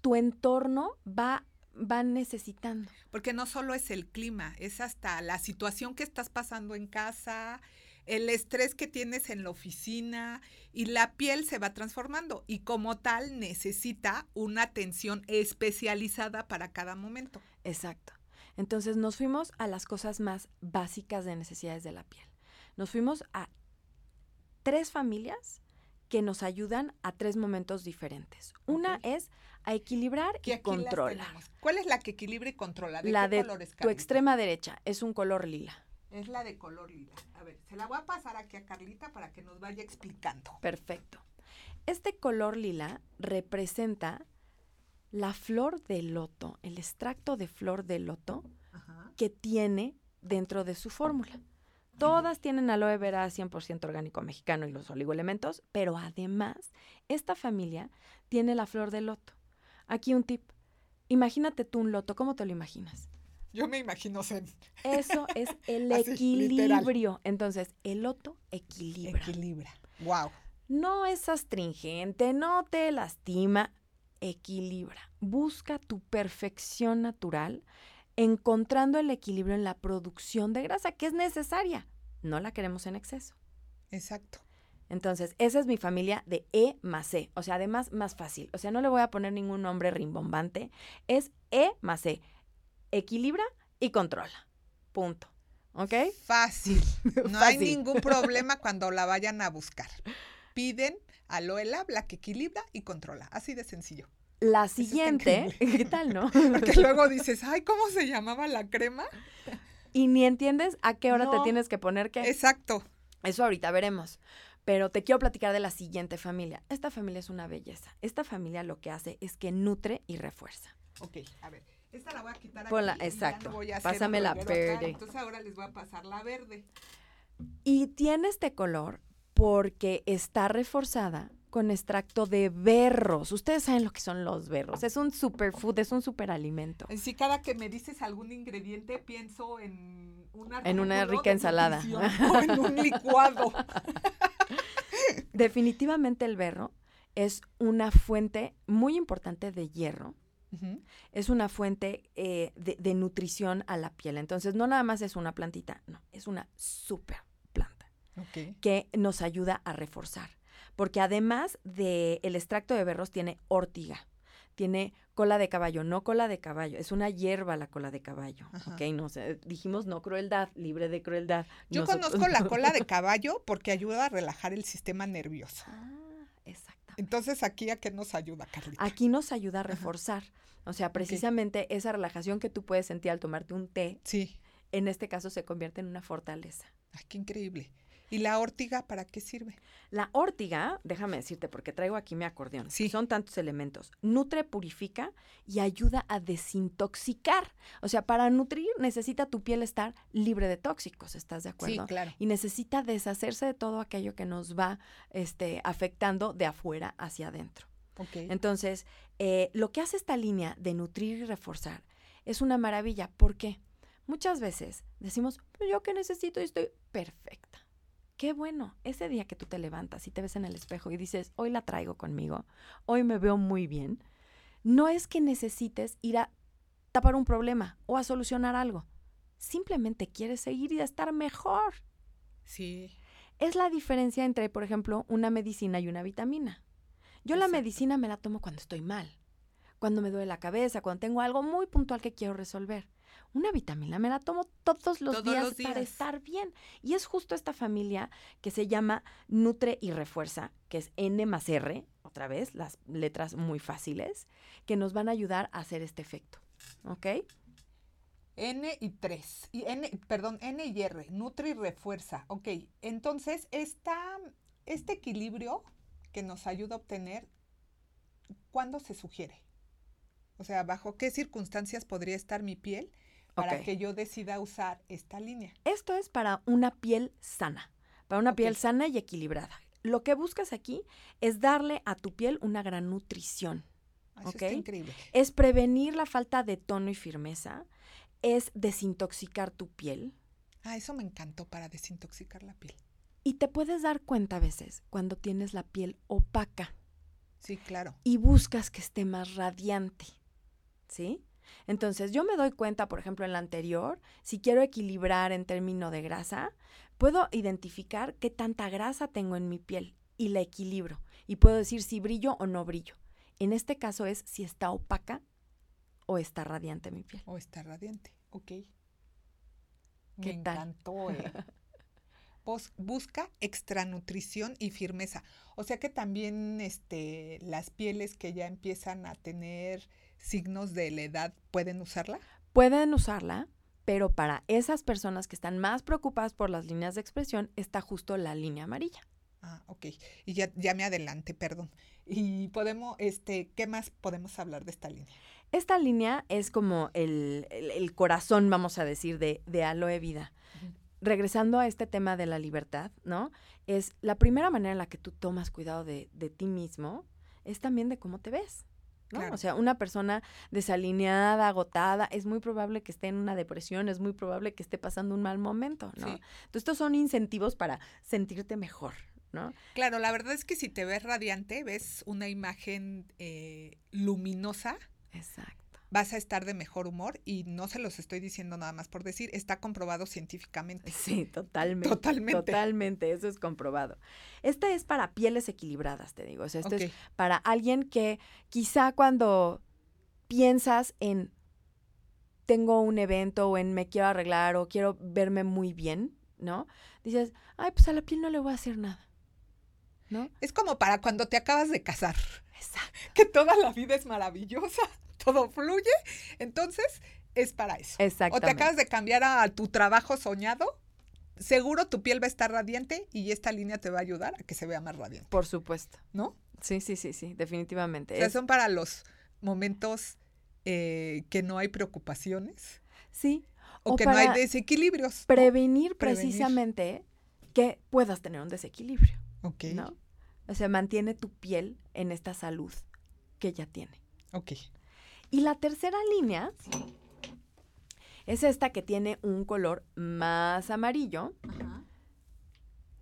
tu entorno va van necesitando. Porque no solo es el clima, es hasta la situación que estás pasando en casa, el estrés que tienes en la oficina y la piel se va transformando y como tal necesita una atención especializada para cada momento. Exacto. Entonces nos fuimos a las cosas más básicas de necesidades de la piel. Nos fuimos a tres familias que nos ayudan a tres momentos diferentes. Una es a equilibrar y controlar. ¿Cuál es la que equilibra y controla? la de tu extrema derecha es un color lila. Es la de color lila. A ver, se la voy a pasar aquí a Carlita para que nos vaya explicando. Perfecto. Este color lila representa la flor de loto, el extracto de flor de loto que tiene dentro de su fórmula. Todas tienen aloe vera 100% orgánico mexicano y los oligoelementos, pero además, esta familia tiene la flor de loto. Aquí un tip. Imagínate tú un loto, ¿cómo te lo imaginas? Yo me imagino zen. Eso es el equilibrio. Entonces, el loto equilibra. Equilibra. Wow. No es astringente, no te lastima, equilibra. Busca tu perfección natural encontrando el equilibrio en la producción de grasa que es necesaria. No la queremos en exceso. Exacto. Entonces, esa es mi familia de E más E. O sea, además, más fácil. O sea, no le voy a poner ningún nombre rimbombante. Es E más E. Equilibra y controla. Punto. ¿Ok? Fácil. No hay ningún problema cuando la vayan a buscar. Piden Aloe la que equilibra y controla. Así de sencillo. La siguiente, ¿qué tal, no? Porque luego dices, ay, ¿cómo se llamaba la crema? Y ni entiendes a qué hora te tienes que poner qué. Exacto. Eso ahorita veremos. Pero te quiero platicar de la siguiente familia. Esta familia es una belleza. Esta familia lo que hace es que nutre y refuerza. Ok, a ver. Esta la voy a quitar aquí. exacto. Pásame la verde. Entonces ahora les voy a pasar la verde. Y tiene este color porque está reforzada con extracto de berros. Ustedes saben lo que son los berros. Es un superfood, es un superalimento. Sí, cada que me dices algún ingrediente pienso en una, en una rica ensalada. O en un licuado. Definitivamente el berro es una fuente muy importante de hierro. Es una fuente eh, de, nutrición a la piel. Entonces, no nada más es una plantita, no, es una super planta que nos ayuda a reforzar porque además del el extracto de berros tiene ortiga, tiene cola de caballo, no cola de caballo, es una hierba la cola de caballo, ¿ok? No sé, dijimos no crueldad, libre de crueldad. Yo conozco la cola de caballo porque ayuda a relajar el sistema nervioso. Ah, exactamente. Entonces, ¿aquí a qué nos ayuda, Carlita? Aquí nos ayuda a reforzar, o sea, precisamente esa relajación que tú puedes sentir al tomarte un té, sí. en este caso se convierte en una fortaleza. Ay, qué increíble. ¿Y la órtiga para qué sirve? La órtiga, déjame decirte, porque traigo aquí mi acordeón. Sí. Son tantos elementos. Nutre, purifica y ayuda a desintoxicar. O sea, para nutrir necesita tu piel estar libre de tóxicos, ¿estás de acuerdo? Sí, claro. Y necesita deshacerse de todo aquello que nos va este, afectando de afuera hacia adentro. Okay. Entonces, eh, lo que hace esta línea de nutrir y reforzar es una maravilla. ¿Por qué? Muchas veces decimos, yo que necesito y estoy perfecta qué bueno, ese día que tú te levantas y te ves en el espejo y dices, hoy la traigo conmigo, hoy me veo muy bien, no es que necesites ir a tapar un problema o a solucionar algo. Simplemente quieres seguir y estar mejor. Sí. Es la diferencia entre, por ejemplo, una medicina y una vitamina. Yo la medicina me la tomo cuando estoy mal, cuando me duele la cabeza, cuando tengo algo muy puntual que quiero resolver. Una vitamina me la tomo todos los, días, para estar bien. Y es justo esta familia que se llama Nutre y Refuerza, que es N más R, otra vez, las letras muy fáciles, que nos van a ayudar a hacer este efecto. ¿Ok? N y 3. Y N, perdón, N y R, nutre y refuerza. Ok, entonces esta, este equilibrio que nos ayuda a obtener, ¿cuándo se sugiere? O sea, ¿bajo qué circunstancias podría estar mi piel para que yo decida usar esta línea. Esto es para una piel sana, para una piel sana y equilibrada. Lo que buscas aquí es darle a tu piel una gran nutrición. Ah, eso está increíble. Es prevenir la falta de tono y firmeza, es desintoxicar tu piel. Ah, eso me encantó para desintoxicar la piel. Y te puedes dar cuenta a veces cuando tienes la piel opaca. Sí, claro. Y buscas que esté más radiante. ¿Sí? Entonces, yo me doy cuenta, por ejemplo, en la anterior, si quiero equilibrar en términos de grasa, puedo identificar qué tanta grasa tengo en mi piel y la equilibro. Y puedo decir si brillo o no brillo. En este caso es si está opaca o está radiante mi piel. O está radiante, ok. ¿Qué Me encantó, eh. Bus- busca extranutrición y firmeza. O sea que también este, las pieles que ya empiezan a tener signos de la edad pueden usarla. Pueden usarla, pero para esas personas que están más preocupadas por las líneas de expresión está justo la línea amarilla. Ah, ok. Y ya, ya me adelante, perdón. Y podemos, este, ¿qué más podemos hablar de esta línea? Esta línea es como el, el- el corazón, vamos a decir, de, de Aloe Vida. Regresando a este tema de la libertad, ¿no? Es la primera manera en la que tú tomas cuidado de, de ti mismo, es también de cómo te ves. ¿No? Claro. O sea, una persona desalineada, agotada, es muy probable que esté en una depresión, es muy probable que esté pasando un mal momento, ¿no? Sí. Entonces, estos son incentivos para sentirte mejor, ¿no? Claro, la verdad es que si te ves radiante, ves una imagen eh, luminosa, Exacto. Vas a estar de mejor humor y no se los estoy diciendo nada más por decir, está comprobado científicamente. Sí, totalmente. Totalmente. Totalmente, eso es comprobado. Esta es para pieles equilibradas, te digo. O sea, esto es para alguien que quizá cuando piensas en tengo un evento o en me quiero arreglar o quiero verme muy bien, ¿no? Dices, ay, pues a la piel no le voy a hacer nada. ¿No? Es como para cuando te acabas de casar, Exacto. que toda la vida es maravillosa, todo fluye, entonces es para eso. O te acabas de cambiar a tu trabajo soñado, seguro tu piel va a estar radiante y esta línea te va a ayudar a que se vea más radiante, Por supuesto. ¿no? Sí, sí, sí, sí, definitivamente. O sea, Es- son para los momentos eh, que no hay preocupaciones sí. o, O que no hay desequilibrios. Prevenir. precisamente que puedas tener un desequilibrio. Ok, ¿no? O sea, mantiene tu piel en esta salud que ya tiene. ok. Y la tercera línea es esta que tiene un color más amarillo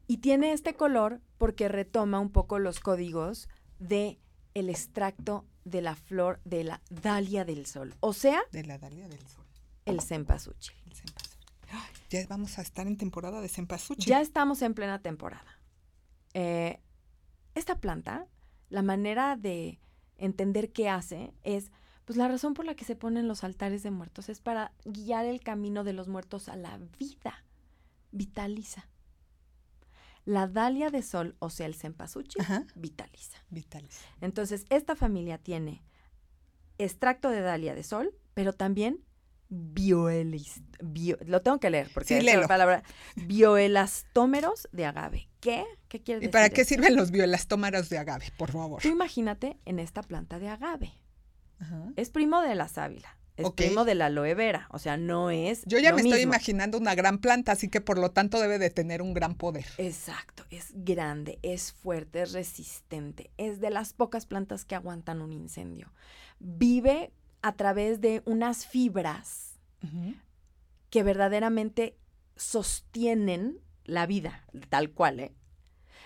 y tiene este color porque retoma un poco los códigos de el extracto de la flor de la dalia del sol, o sea, De la Dalia del Sol. el cempasúchil. el cempasúchil. Ay, Ya vamos a estar en temporada de cempasúchil. Ya estamos en plena temporada. Eh, esta planta, la manera de entender qué hace es, pues la razón por la que se ponen los altares de muertos es para guiar el camino de los muertos a la vida. Vitaliza. La dalia de sol, o sea, el cempasúchil, vitaliza. Vitalis. Entonces, esta familia tiene extracto de dalia de sol, pero también bioelis, bio- lo tengo que leer porque Sí, es la palabra bioelastómeros de agave. ¿Qué? ¿Qué quiere ¿Y decir? para qué esto? sirven los bioelastómeros de agave, por favor? Tú imagínate en esta planta de agave. Ajá. Es primo de la sábila, es primo de la aloe vera, o sea, no es Yo ya lo me estoy imaginando una gran planta, así que por lo tanto debe de tener un gran poder. Exacto, es grande, es fuerte, es resistente, es de las pocas plantas que aguantan un incendio. Vive a través de unas fibras que verdaderamente sostienen la vida, tal cual, ¿eh?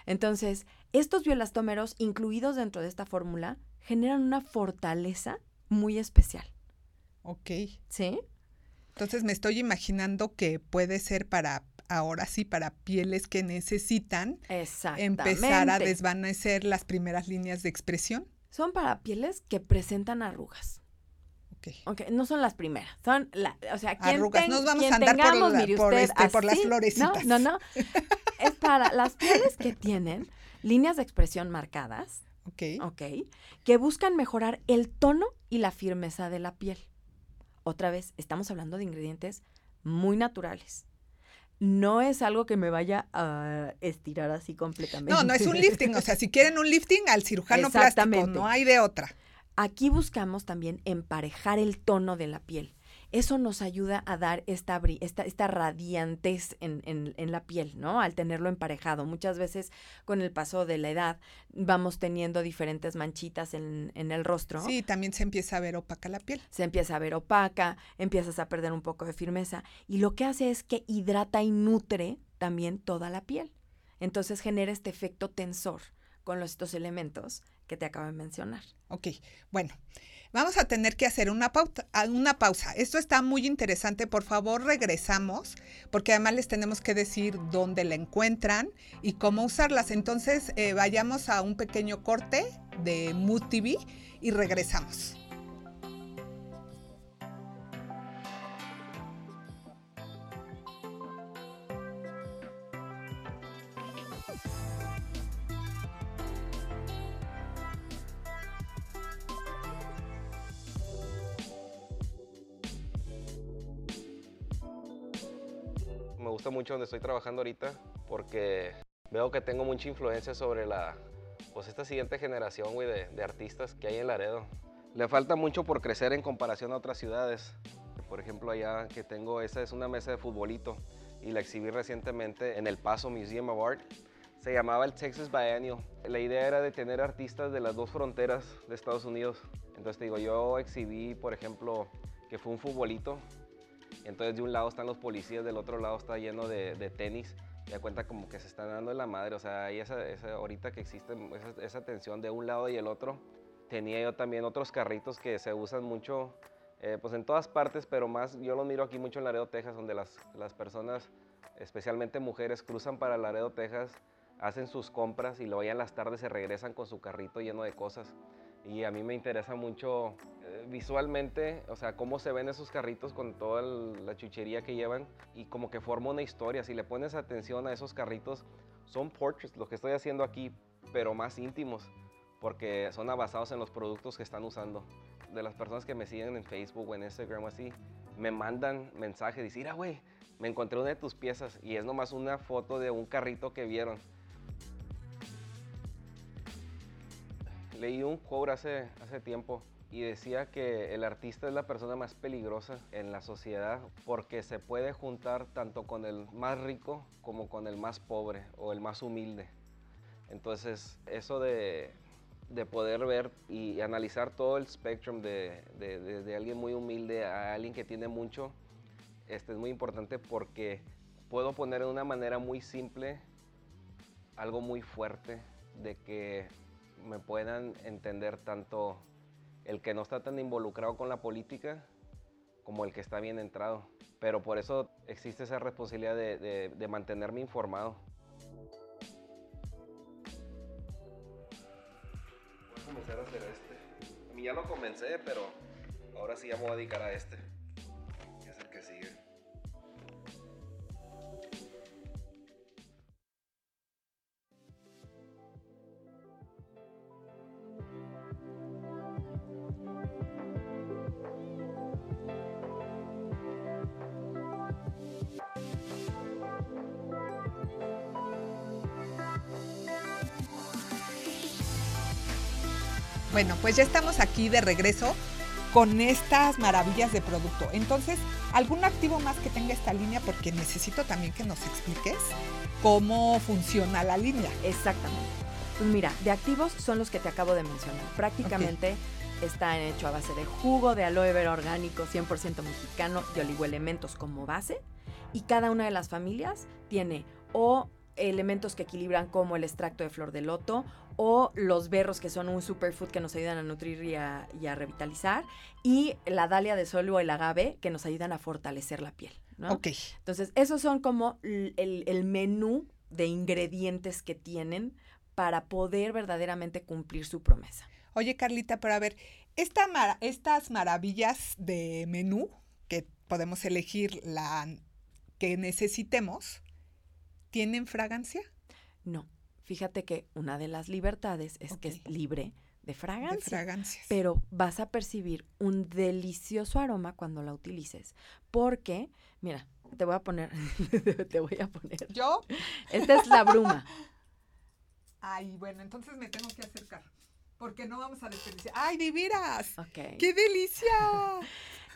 Entonces, estos bioelastómeros incluidos dentro de esta fórmula generan una fortaleza muy especial, Ok. ¿sí? Entonces me estoy imaginando que puede ser para, ahora sí, para pieles que necesitan empezar a desvanecer las primeras líneas de expresión. Son para pieles que presentan arrugas. Ok. Ok, no son las primeras, son la, o sea, Arrugas, ten- nos vamos a andar por tengamos, la- mire por usted, este, por las florecitas. No, no, no. es para las pieles que tienen líneas de expresión marcadas, Ok. ok, que buscan mejorar el tono y la firmeza de la piel. Otra vez, estamos hablando de ingredientes muy naturales. No es algo que me vaya a estirar así completamente. No, no es un lifting. O sea, si quieren un lifting, al cirujano plástico. No hay de otra. Aquí buscamos también emparejar el tono de la piel. Eso nos ayuda a dar esta, esta, esta radiantez en, en- en la piel, ¿no? Al tenerlo emparejado. Muchas veces con el paso de la edad vamos teniendo diferentes manchitas en, en el rostro. Sí, también se empieza a ver opaca la piel. Se empieza a ver opaca, empiezas a perder un poco de firmeza. Y lo que hace es que hidrata y nutre también toda la piel. Entonces genera este efecto tensor con los, estos elementos que te acabo de mencionar. Ok, bueno. Vamos a tener que hacer una, una pausa. Esto está muy interesante. Por favor, regresamos, porque además les tenemos que decir dónde la encuentran y cómo usarlas. Entonces, eh, vayamos a un pequeño corte de Mood TV y regresamos. Mucho donde estoy trabajando ahorita porque veo que tengo mucha influencia sobre la, pues esta siguiente generación, güey, de, de artistas que hay en Laredo. Le falta mucho por crecer en comparación a otras ciudades. Por ejemplo, allá que tengo, esa es una mesa de futbolito y la exhibí recientemente en El Paso Museum of Art. Se llamaba el Texas Biennial. La idea era de tener artistas de las dos fronteras de Estados Unidos. Entonces te digo, yo exhibí, por ejemplo, que fue un futbolito. Entonces de un lado están los policías, del otro lado está lleno de, de tenis. Y da cuenta como que se están dando en la madre. O sea, hay esa, esa ahorita que existe esa, tensión de un lado y el otro. Tenía yo también otros carritos que se usan mucho eh, pues en todas partes, pero más yo los miro aquí mucho en Laredo, Texas, donde las, las personas, especialmente mujeres, cruzan para Laredo, Texas, hacen sus compras y luego ya las tardes se regresan con su carrito lleno de cosas. Y a mí me interesa mucho eh, visualmente, o sea, cómo se ven esos carritos con toda la chuchería que llevan y como que forma una historia. Si le pones atención a esos carritos, son portraits, lo que estoy haciendo aquí, pero más íntimos, porque son basados en los productos que están usando de las personas que me siguen en Facebook o en Instagram así, me mandan mensajes, dicen, mira, güey, me encontré una de tus piezas y es nomás una foto de un carrito que vieron. Leí un quote hace, hace tiempo y decía que el artista es la persona más peligrosa en la sociedad porque se puede juntar tanto con el más rico como con el más pobre o el más humilde. Entonces, eso de, de poder ver y analizar todo el spectrum de, de- de- alguien muy humilde a alguien que tiene mucho, este es muy importante porque puedo poner de una manera muy simple algo muy fuerte de que me puedan entender tanto el que no está tan involucrado con la política como el que está bien entrado. Pero por eso existe esa responsabilidad de, de- de mantenerme informado. Voy a comenzar a hacer este. A mí ya lo comencé, pero ahora sí ya me voy a dedicar a este. Bueno, pues ya estamos aquí de regreso con estas maravillas de producto. Entonces, ¿algún activo más que tenga esta línea? Porque necesito también que nos expliques cómo funciona la línea. Exactamente. Pues mira, de activos son los que te acabo de mencionar. Prácticamente están hechos a base de jugo de aloe vera orgánico 100% mexicano de oligoelementos como base y cada una de las familias tiene o elementos que equilibran como el extracto de flor de loto o los berros que son un superfood que nos ayudan a nutrir y a, y a revitalizar y la dalia de sol o el agave que nos ayudan a fortalecer la piel. ¿no? Ok. Entonces, esos son como el, el menú de ingredientes que tienen para poder verdaderamente cumplir su promesa. Oye, Carlita, pero a ver, esta mara- estas maravillas de menú que podemos elegir la que necesitemos, ¿tienen fragancia? No, fíjate que una de las libertades es que es libre de De fragancia. fragancias. pero vas a percibir un delicioso aroma cuando la utilices. Porque, mira, te voy a poner, te voy a poner. ¿Yo? Esta es la bruma. Ay, bueno, entonces me tengo que acercar. Porque no vamos a desperdiciar. ¡Ay, de veras! Ok. ¡Qué delicia!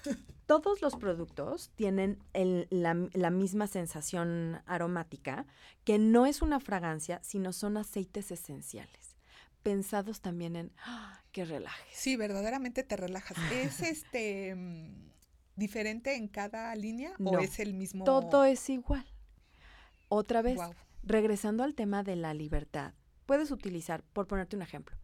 Todos los productos tienen el- la, la misma sensación aromática, que no es una fragancia, sino son aceites esenciales, pensados también en ¡ah! que relajes. Sí, verdaderamente te relajas. ¿Es este mm, diferente en cada línea o No, es el mismo? Todo es igual. Otra vez, regresando al tema de la libertad, puedes utilizar, por ponerte un ejemplo,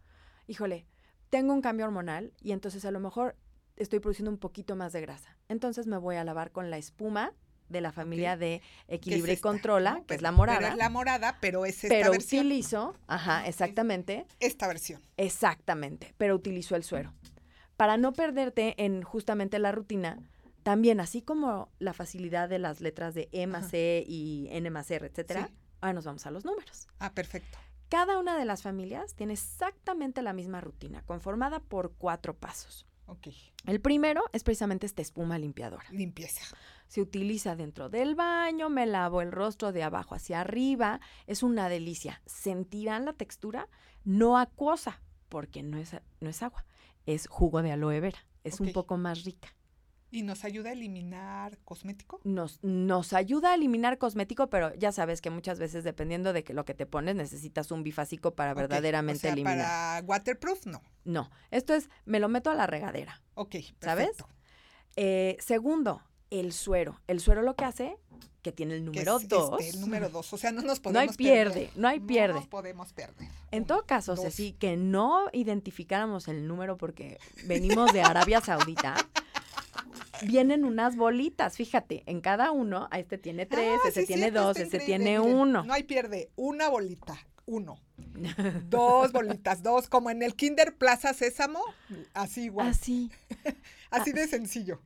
híjole, tengo un cambio hormonal y entonces a lo mejor estoy produciendo un poquito más de grasa. Entonces me voy a lavar con la espuma de la familia de Equilibra y Controla, que es la morada. Pero es la morada, pero es esta pero versión. utilizo, ajá, exactamente. Esta versión. Exactamente, pero utilizo el suero. Para no perderte en justamente la rutina, también así como la facilidad de las letras de E más C y N más R, etcétera, Sí. ahora nos vamos a los números. Ah, perfecto. Cada una de las familias tiene exactamente la misma rutina, conformada por cuatro pasos. El primero es precisamente esta espuma limpiadora. Limpieza. Se utiliza dentro del baño, me lavo el rostro de abajo hacia arriba. Es una delicia. Sentirán la textura no acuosa, porque no es, no es agua, es jugo de aloe vera. Es un poco más rica. ¿Y nos ayuda a eliminar cosmético? Nos, nos ayuda a eliminar cosmético, pero ya sabes que muchas veces, dependiendo de que lo que te pones, necesitas un bifásico para verdaderamente o sea, eliminar. Para waterproof, no. No, esto es, me lo meto a la regadera. Ok, ¿Sabes? Eh, segundo, el suero. El suero lo que hace, que tiene el número es, este, dos. el número dos. O sea, no nos No hay podemos pierde, perder. no hay pierde. No nos podemos perder. En Uno, todo caso. Ceci, que no identificáramos el número porque venimos de Arabia Saudita, vienen unas bolitas, fíjate, en cada uno, a este tiene tres, Ah, sí, tiene dos, increíble, tiene miren, uno. No hay pierde. Una bolita. Uno. Dos bolitas. Dos. Como en el Kinder Plaza Sésamo. Así igual. Así, Así de sencillo.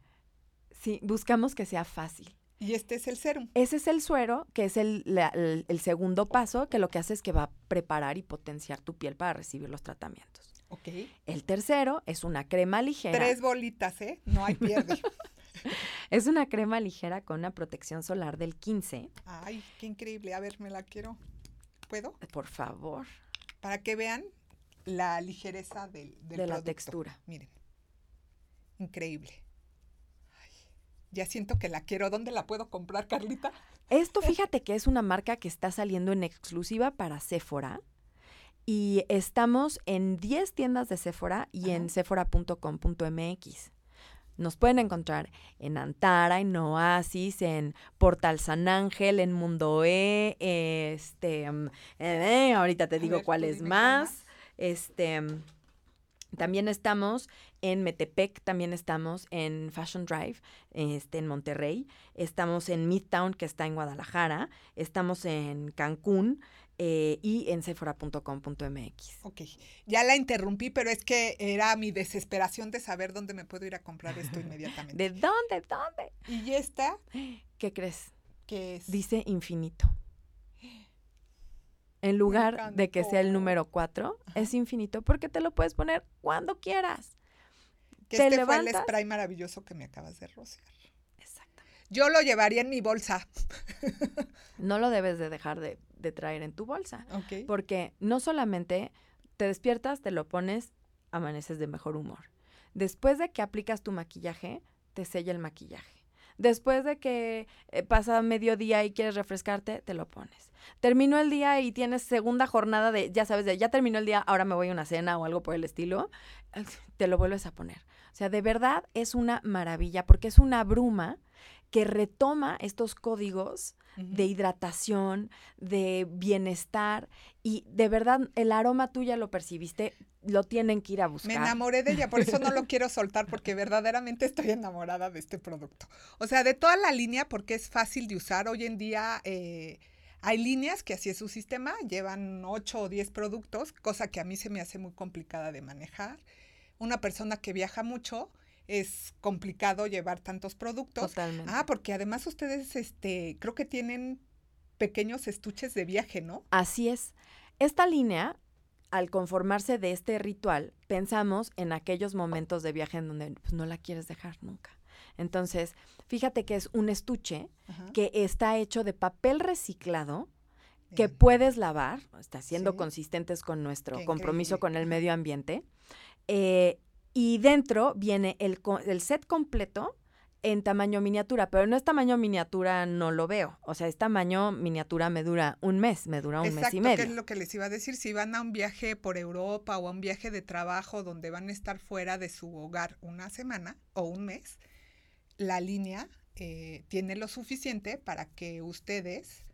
sí, buscamos que sea fácil. Y este es el serum. Ese es el suero, que es el, la- el- el segundo paso, que lo que hace es que va a preparar y potenciar tu piel para recibir los tratamientos. Ok. El tercero es una crema ligera. Tres bolitas, ¿eh? No hay pierde. Es una crema ligera con una protección solar del 15. Ay, qué increíble. A ver, me la quiero. ¿Puedo? Por favor. Para que vean la ligereza del, del De la producto. textura. Miren. Increíble. Ay, ya siento que la quiero. ¿Dónde la puedo comprar, Carlita? Esto fíjate que es una marca que está saliendo en exclusiva para Sephora. Y estamos en 10 tiendas de Sephora y en sephora.com.mx. Nos pueden encontrar en Antara, en Oasis, en Portal San Ángel, en Mundo E, este, mm, eh, ahorita te digo ver, cuál más. más. Este, mm, también estamos en Metepec, también estamos en Fashion Drive, este, en Monterrey, estamos en Midtown, que está en Guadalajara, estamos en Cancún eh, y en sephora.com.mx. Ok, ya la interrumpí, pero es que era mi desesperación de saber dónde me puedo ir a comprar esto inmediatamente. ¿De dónde? ¿Dónde? Y esta, ¿Qué crees? que es... Dice infinito. En lugar de que sea el número 4, Ajá. es infinito porque te lo puedes poner cuando quieras. que te este fue el spray maravilloso que me acabas de rociar. Exacto. Yo lo llevaría en mi bolsa. No lo debes de dejar de, de traer en tu bolsa. Porque no solamente te despiertas, te lo pones, amaneces de mejor humor. Después de que aplicas tu maquillaje, te sella el maquillaje. Después de que eh, pasa mediodía y quieres refrescarte, te lo pones. Terminó el día y tienes segunda jornada de, ya sabes, de ya terminó el día, ahora me voy a una cena o algo por el estilo, eh, te lo vuelves a poner. O sea, de verdad es una maravilla porque es una bruma que retoma estos códigos de hidratación, de bienestar y de verdad el aroma tú ya lo percibiste, lo tienen que ir a Me buscar. enamoré de ella, por eso no lo quiero soltar, porque verdaderamente estoy enamorada de este producto. O sea, de toda la línea, porque es fácil de usar. Hoy en día eh, hay líneas que así es su sistema, llevan 8 o 10 productos, cosa que a mí se me hace muy complicada de manejar. Una persona que viaja mucho es complicado llevar tantos productos. Totalmente. Ah, porque además ustedes, este, creo que tienen pequeños estuches de viaje, ¿no? Así es. Esta línea, al conformarse de este ritual, pensamos en aquellos momentos de viaje en donde pues, no la quieres dejar nunca. Entonces, fíjate que es un estuche Ajá. que está hecho de papel reciclado que puedes lavar, está siendo Sí. consistentes con nuestro Qué compromiso increíble. con el medio ambiente. Eh, y dentro viene el, set completo en tamaño miniatura, pero no es tamaño miniatura, no lo veo. O sea, es tamaño miniatura me dura un mes, me dura un Exacto, mes y que medio. es lo que les iba a decir. Si van a un viaje por Europa o a un viaje de trabajo donde van a estar fuera de su hogar una semana o un mes, la línea eh, tiene lo suficiente para que ustedes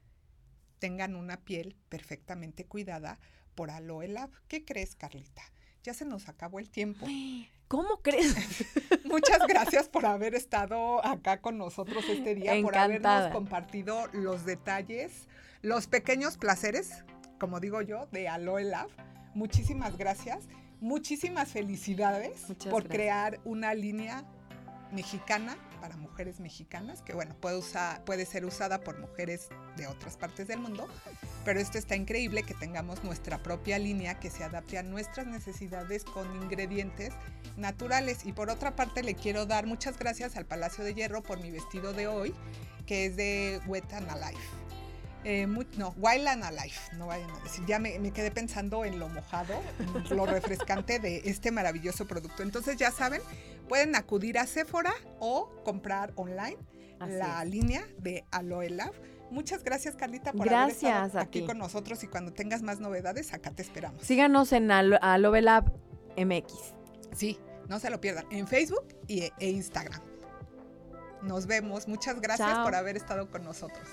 tengan una piel perfectamente cuidada por Aloe Lab. ¿Qué crees, Carlita? Ya se nos acabó el tiempo. ¿Cómo crees? Muchas gracias por haber estado acá con nosotros este día, por habernos compartido los detalles, los pequeños placeres, como digo yo, de Aloe Love. Muchísimas gracias. Muchísimas felicidades por crear una línea mexicana para mujeres mexicanas, que bueno, puede, usar, puede ser usada por mujeres de otras partes del mundo, pero esto está increíble que tengamos nuestra propia línea que se adapte a nuestras necesidades con ingredientes naturales. Y por otra parte le quiero dar muchas gracias al Palacio de Hierro por mi vestido de hoy, que es de Wet and Alive. Eh, no, Wild and Alive, no vayan a decir. Ya me, me, quedé pensando en lo mojado, lo refrescante de este maravilloso producto. Entonces ya saben, pueden acudir a Sephora o comprar online la línea de Aloe Love. Muchas gracias, Carlita, por haber estado aquí con nosotros y cuando tengas más novedades, acá te esperamos. Síganos en Aloe Lab MX. Sí, no se lo pierdan, en Facebook y, e Instagram. Nos vemos. Muchas gracias por haber estado con nosotros.